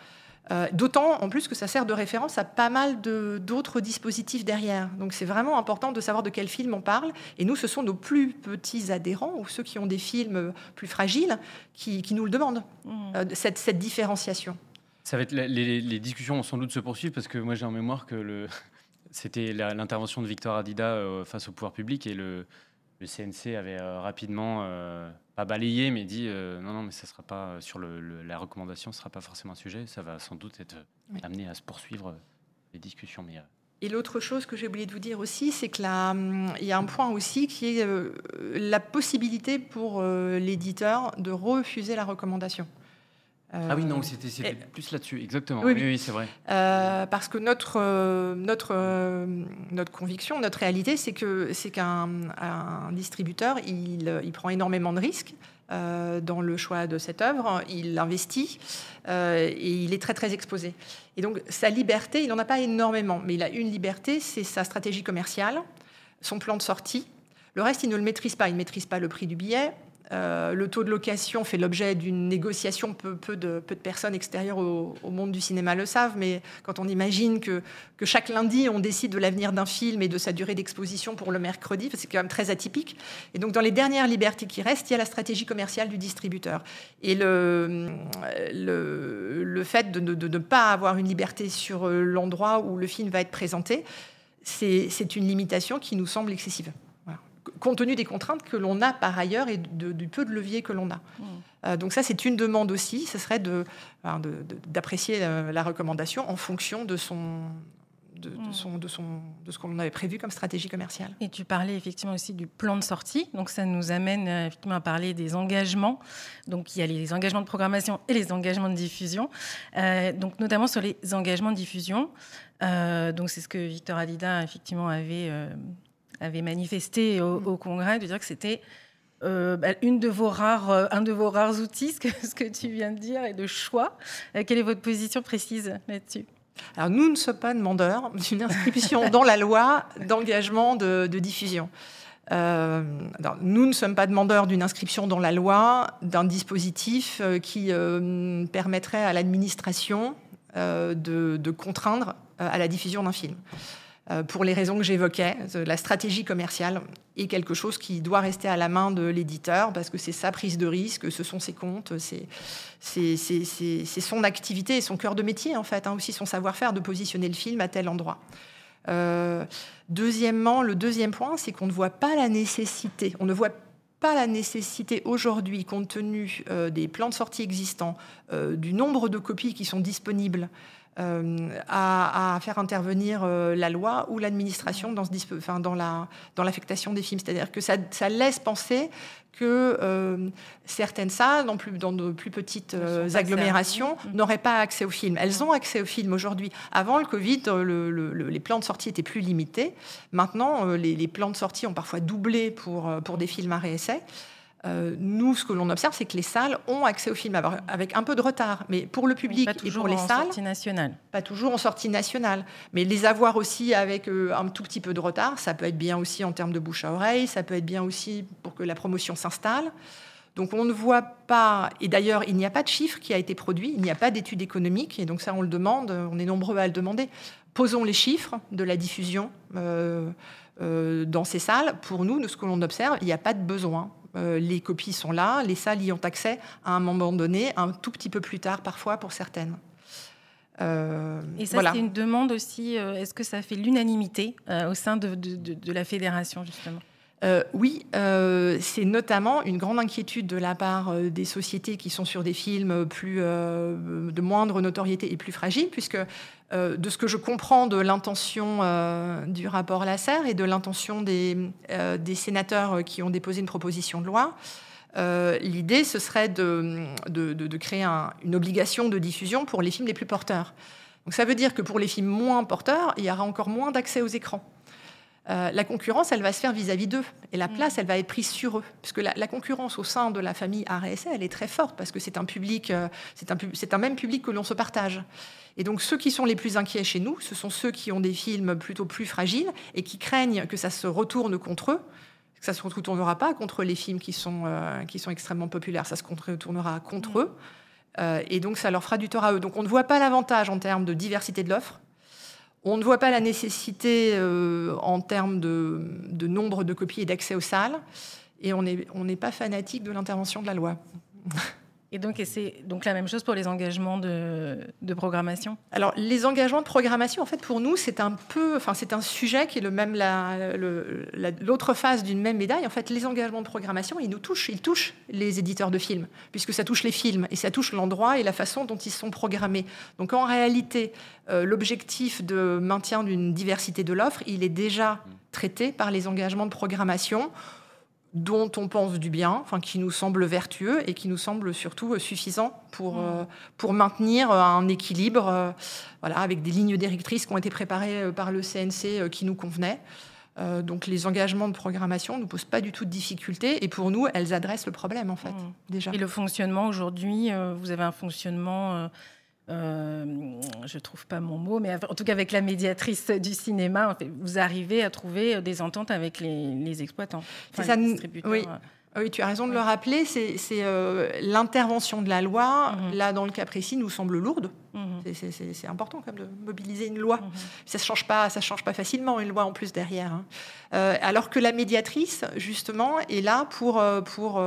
Euh, d'autant en plus que ça sert de référence à pas mal d'autres dispositifs derrière. Donc c'est vraiment important de savoir de quel film on parle. Et nous, ce sont nos plus petits adhérents ou ceux qui ont des films plus fragiles qui, nous le demandent, mmh. euh, cette, cette, différenciation. Ça va être les, discussions vont sans doute se poursuivre parce que moi j'ai en mémoire que le, c'était l'intervention de Victor Adida euh, face au pouvoir public et le, le CNC avait rapidement pas balayé, mais dit euh, non, non, mais ça sera pas euh, sur le, la recommandation, ce sera pas forcément un sujet. Ça va sans doute être amené à se poursuivre euh, les discussions. Mais, et l'autre chose que j'ai oublié de vous dire aussi, c'est que là, hum, il y a un point aussi qui est la possibilité pour l'éditeur de refuser la recommandation ah oui, non, c'était plus là-dessus, exactement. Oui, oui, c'est vrai. Euh, parce que notre, euh, notre, euh, notre conviction, notre réalité, c'est que c'est qu'un distributeur, il, il, prend énormément de risques dans le choix de cette œuvre, il investit et il est très très exposé. Et donc sa liberté, il n'en a pas énormément, mais il a une liberté, c'est sa stratégie commerciale, son plan de sortie. Le reste, il ne le maîtrise pas. Il ne maîtrise pas le prix du billet, euh, le taux de location fait l'objet d'une négociation. Peu, de, personnes extérieures au, monde du cinéma le savent, mais quand on imagine que, chaque lundi, on décide de l'avenir d'un film et de sa durée d'exposition pour le mercredi, c'est quand même très atypique. Et donc, dans les dernières libertés qui restent, il y a la stratégie commerciale du distributeur. Et le, fait de, de ne pas avoir une liberté sur l'endroit où le film va être présenté, c'est une limitation qui nous semble excessive compte tenu des contraintes que l'on a par ailleurs et du peu de levier que l'on a. Mmh. Euh, donc ça, c'est une demande aussi, ce serait d'apprécier de, la, recommandation en fonction de son... De, mmh. son, de, son, de ce qu'on avait prévu comme stratégie commerciale. Et tu parlais effectivement aussi du plan de sortie. Donc ça nous amène euh, effectivement à parler des engagements. Donc il y a les engagements de programmation et les engagements de diffusion. Euh, donc notamment sur les engagements de diffusion. donc c'est ce que Victor Adida effectivement avait avait manifesté au, mm. Congrès, de dire que c'était euh, bah, une de vos rares, euh, un de vos rares outils, ce que, ce que tu viens de dire, et de choix. Euh, quelle est votre position précise là-dessus? Alors, nous ne sommes pas demandeurs d'une inscription dans la loi d'engagement de, diffusion. nous ne sommes pas demandeurs d'une inscription dans la loi d'un dispositif qui permettrait à l'administration de, de, contraindre à la diffusion d'un film. Euh, pour les raisons que j'évoquais. La stratégie commerciale est quelque chose qui doit rester à la main de l'éditeur parce que c'est sa prise de risque, ce sont ses comptes, c'est son activité et son cœur de métier, en fait, hein, aussi son savoir-faire de positionner le film à tel endroit. Euh, deuxièmement, le deuxième point, c'est qu'on ne voit pas la nécessité, on ne voit pas la nécessité aujourd'hui, compte tenu euh, des plans de sortie existants, du nombre de copies qui sont disponibles, euh, à, faire intervenir euh, la loi ou l'administration dans, enfin, dans, la, dans l'affectation des films. C'est-à-dire que ça, ça, laisse penser que euh, certaines salles, dans, plus, dans de plus petites agglomérations, n'auraient pas accès aux films. Elles ont accès aux films aujourd'hui. Avant le Covid, les plans de sortie étaient plus limités. Maintenant, les, les, plans de sortie ont parfois doublé pour, pour des films à réessai. Euh, nous, ce que l'on observe, c'est que les salles ont accès aux films avec un peu de retard, mais pour le public et pour les en salles, sortie nationale. pas toujours en sortie nationale, mais les avoir aussi avec euh, un tout petit peu de retard, ça peut être bien aussi en termes de bouche à oreille, ça peut être bien aussi pour que la promotion s'installe. Donc on ne voit pas, et d'ailleurs il n'y a pas de chiffre qui a été produit, il n'y a pas d'étude économique, et donc ça on le demande, on est nombreux à le demander. Posons les chiffres de la diffusion euh, dans ces salles. Pour nous, de ce que l'on observe, il n'y a pas de besoin. Euh, les copies sont là, les salles y ont accès à un moment donné, un tout petit peu plus tard parfois pour certaines. Euh, et ça, c'est une demande aussi. Euh, est-ce que ça fait l'unanimité au sein de, la fédération, justement? Oui, c'est notamment une grande inquiétude de la part des sociétés qui sont sur des films plus de moindre notoriété et plus fragiles, puisque euh, de ce que je comprends de l'intention euh, du rapport Lasserre et de l'intention des, euh, sénateurs qui ont déposé une proposition de loi, l'idée, ce serait de, créer une obligation de diffusion pour les films les plus porteurs. Donc ça veut dire que pour les films moins porteurs, il y aura encore moins d'accès aux écrans. Euh, la concurrence, elle va se faire vis-à-vis d'eux. Et la mm. place, elle va être prise sur eux. Puisque la, la concurrence au sein de la famille RSA, elle est très forte, parce que c'est un public, euh, c'est un, un, même public que l'on se partage. Et donc, ceux qui sont les plus inquiets chez nous, ce sont ceux qui ont des films plutôt plus fragiles et qui craignent que ça se retourne contre eux. Que ça ne se retournera pas contre les films qui sont, euh, qui sont extrêmement populaires, ça se retournera contre mm. eux. et donc, ça leur fera du tort à eux. Donc, on ne voit pas l'avantage en termes de diversité de l'offre. On ne voit pas la nécessité euh, en termes de, nombre de copies et d'accès aux salles. Et on n'est pas fanatique de l'intervention de la loi. Et donc, c'est donc la même chose pour les engagements de, programmation? Alors, les engagements de programmation, en fait, pour nous, c'est un peu, enfin, c'est un sujet qui est le même, l'autre face d'une même médaille. En fait, les engagements de programmation, ils nous touchent, ils touchent les éditeurs de films, puisque ça touche les films et ça touche l'endroit et la façon dont ils sont programmés. Donc, en réalité, euh, l'objectif de maintien d'une diversité de l'offre, il est déjà traité par les engagements de programmation dont on pense du bien, enfin, qui nous semble vertueux et qui nous semble surtout euh, suffisant pour, mm. euh, pour maintenir euh, un équilibre voilà, avec des lignes directrices qui ont été préparées par le CNC qui nous convenaient. donc les engagements de programmation ne posent pas du tout de difficultés et pour nous, elles adressent le problème en fait, mm. déjà. Et le fonctionnement aujourd'hui, vous avez un fonctionnement euh, je trouve pas mon mot, mais en tout cas avec la médiatrice du cinéma, vous arrivez à trouver des ententes avec les, exploitants, ça, Oui. Oui, tu as raison de le rappeler, c'est euh, l'intervention de la loi, mhm. là dans le cas précis, nous semble lourde. Mhm. C'est important quand même de mobiliser une loi. Mhm. Ça ne change, pas, ça change pas facilement une loi en plus derrière. Hein. Euh, alors que la médiatrice, justement, est là pour, euh, pour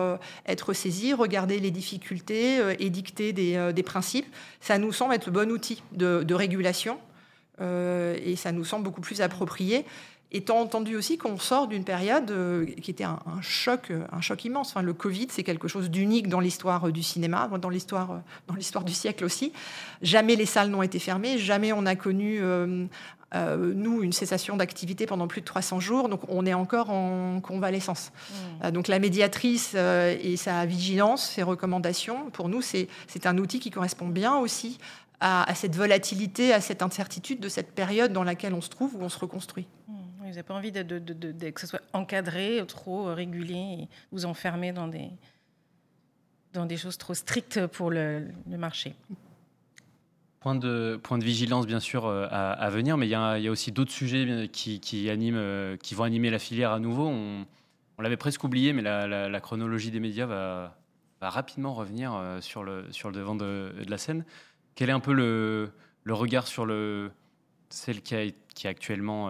être saisie, regarder les difficultés, édicter des, des, principes. Ça nous semble être le bon outil de, de régulation. et ça nous semble beaucoup plus approprié étant entendu aussi qu'on sort d'une période euh, qui était un, choc, euh, un choc immense. Enfin, le Covid, c'est quelque chose d'unique dans l'histoire euh, du cinéma, dans l'histoire, dans l'histoire du siècle aussi. Jamais les salles n'ont été fermées, jamais on a connu, nous, une cessation d'activité pendant plus de 300 jours. Donc, on est encore en convalescence. Mmh. donc, la médiatrice et sa vigilance, ses recommandations, pour nous, c'est un outil qui correspond bien aussi à, cette volatilité, à cette incertitude de cette période dans laquelle on se trouve, où on se reconstruit. Mmh. Vous n'avez pas envie que ce soit encadré, trop régulé, et vous enfermer dans des, choses trop strictes pour le, marché. Point de, vigilance, bien sûr, euh, à, venir, mais il y, a, aussi d'autres sujets animent, euh, qui vont animer la filière à nouveau. On, l'avait presque oublié, mais la, chronologie des médias va, rapidement revenir euh, sur, le, devant de, la scène. Quel est un peu le, regard sur le, celle qui est actuellement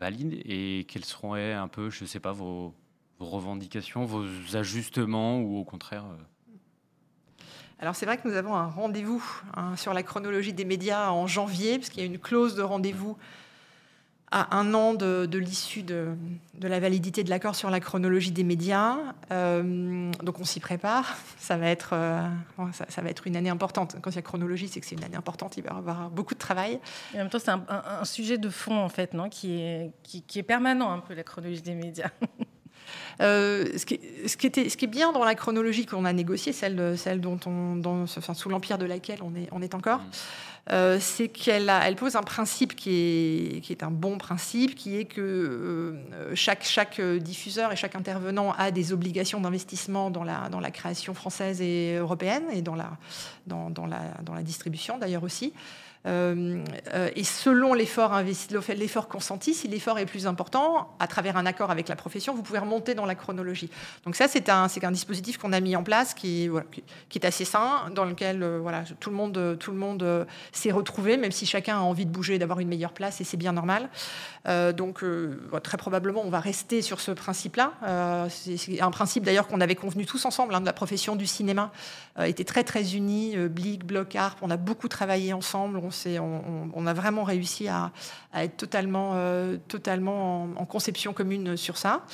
valide et quelles seront un peu, je ne sais pas, vos, revendications, vos ajustements ou au contraire euh, alors c'est vrai que nous avons un rendez-vous hein, sur la chronologie des médias en janvier, puisqu'il y a une clause de rendez-vous à un an de, l'issue de, la validité de l'accord sur la chronologie des médias. Euh, donc on s'y prépare. Ça va, être, euh, ça, va être une année importante. Quand il y a chronologie, c'est que c'est une année importante. Il va y avoir beaucoup de travail. Et en même temps, c'est un, sujet de fond, en fait, non? Qui, est, qui, est permanent, un peu, la chronologie des médias. Euh, ce, qui, ce, qui était, ce, qui, est bien dans la chronologie qu'on a négociée, celle, celle dont on, enfin, sous l'empire de laquelle on est, on est encore, mmh. Euh, c'est qu'elle elle pose un principe qui est, qui est, un bon principe, qui est que euh, chaque, chaque diffuseur et chaque intervenant a des obligations d'investissement dans la, dans la création française et européenne et dans la, dans, dans la, dans la distribution d'ailleurs aussi. Euh, euh, et selon l'effort consenti, si l'effort est plus important, à travers un accord avec la profession, vous pouvez remonter dans la chronologie. Donc ça, c'est un, dispositif qu'on a mis en place qui, est assez sain, dans lequel euh, voilà, tout le monde, tout le monde s'est retrouvé, même si chacun a envie de bouger, d'avoir une meilleure place, et c'est bien normal. donc très probablement, on va rester sur ce principe-là. c'est un principe d'ailleurs qu'on avait convenu tous ensemble, hein, la profession du cinéma, était très très unis, Blick, Bloc, Harp, on a beaucoup travaillé ensemble, on, a vraiment réussi à, être totalement, euh, en, conception commune sur ça.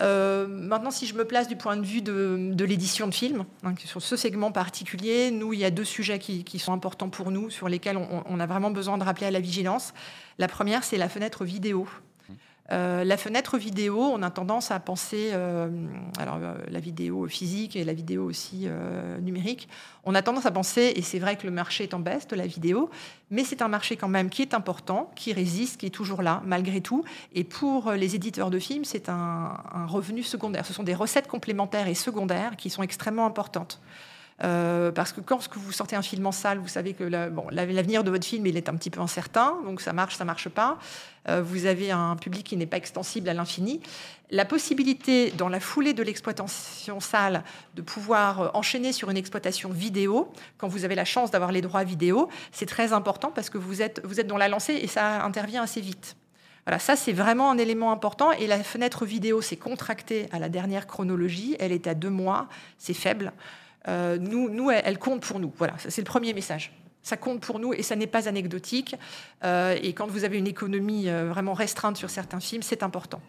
Euh, maintenant, si je me place du point de vue de, l'édition de films, hein, sur ce segment particulier, nous, il y a deux sujets qui, sont importants pour nous, sur lesquels on, a vraiment besoin de rappeler à la vigilance. La première, c'est la fenêtre vidéo. Euh, la fenêtre vidéo, on a tendance à penser, euh, alors euh, la vidéo physique et la vidéo aussi numérique, on a tendance à penser, et c'est vrai que le marché est en baisse de la vidéo, mais c'est un marché quand même qui est important, qui résiste, qui est toujours là malgré tout. Et pour les éditeurs de films, c'est un revenu secondaire. Ce sont des recettes complémentaires et secondaires qui sont extrêmement importantes. Euh, parce que quand vous sortez un film en salle, vous savez que l'avenir de votre film il est un petit peu incertain, donc ça marche, ça marche pas. Euh, vous avez un public qui n'est pas extensible à l'infini. La possibilité, dans la foulée de l'exploitation salle, de pouvoir euh, enchaîner sur une exploitation vidéo, quand vous avez la chance d'avoir les droits vidéo, c'est très important parce que vous êtes, vous êtes dans la lancée et ça intervient assez vite. Voilà, ça c'est vraiment un élément important. Et la fenêtre vidéo s'est contractée à la dernière chronologie. Elle est à deux mois, c'est faible. Euh, nous, elle compte pour nous. Voilà, c'est le premier message. Ça compte pour nous et ça n'est pas anecdotique. Euh, et quand vous avez une économie euh, vraiment restreinte sur certains films, c'est important.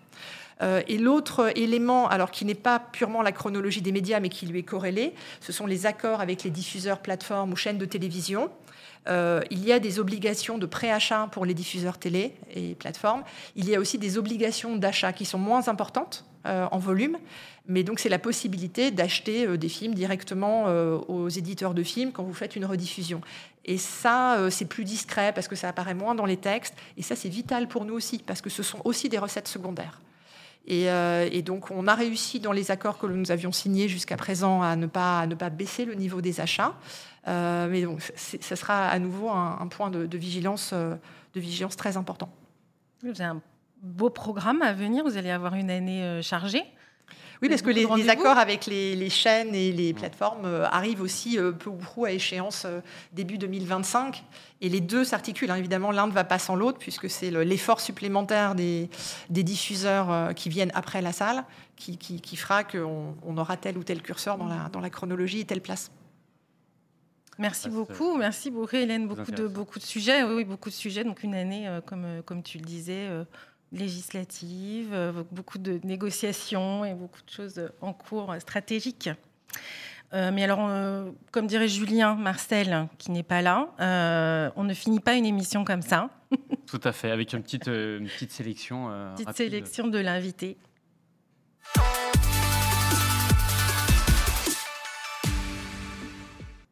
et l'autre élément, alors qui n'est pas purement la chronologie des médias, mais qui lui est corrélé, ce sont les accords avec les diffuseurs, plateformes ou chaînes de télévision. il y a des obligations de préachat pour les diffuseurs télé et plateformes. Il y a aussi des obligations d'achat qui sont moins importantes en volume, mais donc c'est la possibilité d'acheter euh, des films directement euh, aux éditeurs de films quand vous faites une rediffusion. Et ça, euh, c'est plus discret parce que ça apparaît moins dans les textes. Et ça, c'est vital pour nous aussi parce que ce sont aussi des recettes secondaires. Et, donc, on a réussi dans les accords que nous avions signés jusqu'à présent à ne pas, ne pas baisser le niveau des achats. mais donc, ça sera à nouveau un, point de, vigilance, de vigilance très important. Beau programme à venir. Vous allez avoir une année chargée. Oui, parce que les, accords avec les, chaînes et les plateformes euh, arrivent aussi euh, peu ou prou à échéance euh, début 2025. Et les deux s'articulent. Hein. Évidemment, l'un ne va pas sans l'autre, puisque c'est l'effort supplémentaire des, diffuseurs qui viennent après la salle qui, fera qu'on on aura tel ou tel curseur dans la, dans la chronologie et telle place. Merci beaucoup, merci beaucoup Hélène, beaucoup de, beaucoup de sujets, oui, beaucoup de sujets, donc une année, comme, comme tu le disais, législative, euh, beaucoup de négociations et beaucoup de choses en cours stratégiques. Euh, mais alors, euh, comme dirait Julien Marcel, qui n'est pas là, on ne finit pas une émission comme ça. Tout à fait, avec une petite, une petite sélection. petite sélection de l'invité.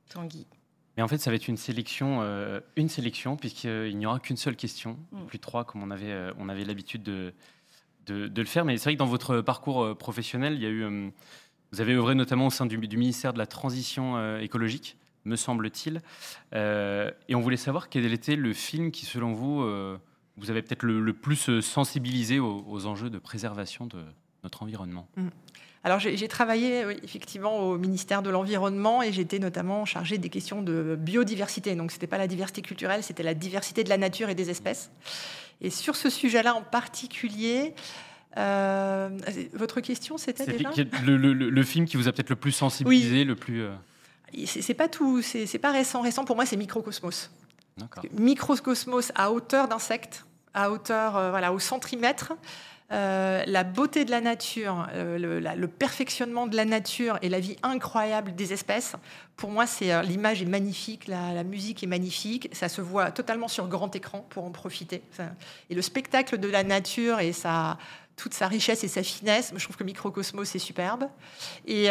Tanguy. Mais en fait, ça va être une sélection, euh, une sélection, puisqu'il n'y aura qu'une seule question, mm. plus trois, comme on avait, euh, on avait l'habitude de, de, le faire. Mais c'est vrai que dans votre parcours euh, professionnel, il y a eu, vous avez œuvré notamment au sein du, du ministère de la Transition écologique, me semble-t-il. et on voulait savoir quel était le film qui, selon vous, vous avez peut-être le, plus sensibilisé aux, enjeux de préservation de notre environnement. Mm. Alors j'ai travaillé effectivement au ministère de l'Environnement et j'étais notamment chargée des questions de biodiversité. Donc ce n'était pas la diversité culturelle, c'était la diversité de la nature et des espèces. Et sur ce sujet-là en particulier, euh, votre question c'était déjà le, film qui vous a peut-être le plus sensibilisé, le plus. Euh... C'est pas tout, c'est pas récent. Récent pour moi, c'est Microcosmos. Microcosmos à hauteur d'insectes, à hauteur, euh, voilà, au centimètre. Euh, la beauté de la nature, euh, le, perfectionnement de la nature et la vie incroyable des espèces, pour moi, c'est euh, l'image est magnifique, la, musique est magnifique, ça se voit totalement sur grand écran pour en profiter. et le spectacle de la nature et sa, toute sa richesse et sa finesse, je trouve que Microcosmos c'est superbe. Et,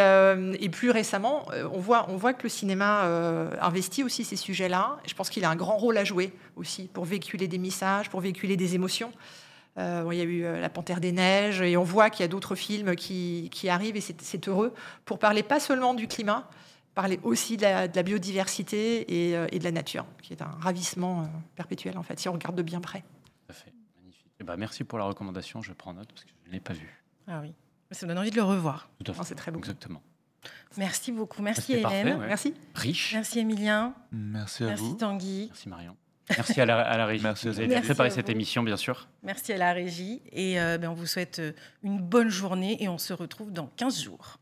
plus récemment, on voit, on voit que le cinéma investit aussi ces sujets-là. Je pense qu'il a un grand rôle à jouer aussi pour véhiculer des messages, pour véhiculer des émotions. Euh, il y a eu euh, La Panthère des Neiges, et on voit qu'il y a d'autres films qui, arrivent, et c'est heureux, pour parler pas seulement du climat, parler aussi de la, biodiversité et, euh, et, de la nature, qui est un ravissement perpétuel, en fait, si on regarde de bien près. Tout à fait, magnifique. Et eh ben, merci pour la recommandation, je prends note, parce que je ne l'ai pas vu. Ah oui, ça me donne envie de le revoir. Tout à fait. C'est très beau. Exactement. Merci beaucoup. Merci Hélène. Merci. Riche. Merci Emilien. Merci à vous. Merci Tanguy. Merci Marion. Merci à la, régie. Merci vous avez préparé cette émission, bien sûr. Merci à la régie. Et euh, ben, on vous souhaite euh, une bonne journée et on se retrouve dans 15 jours.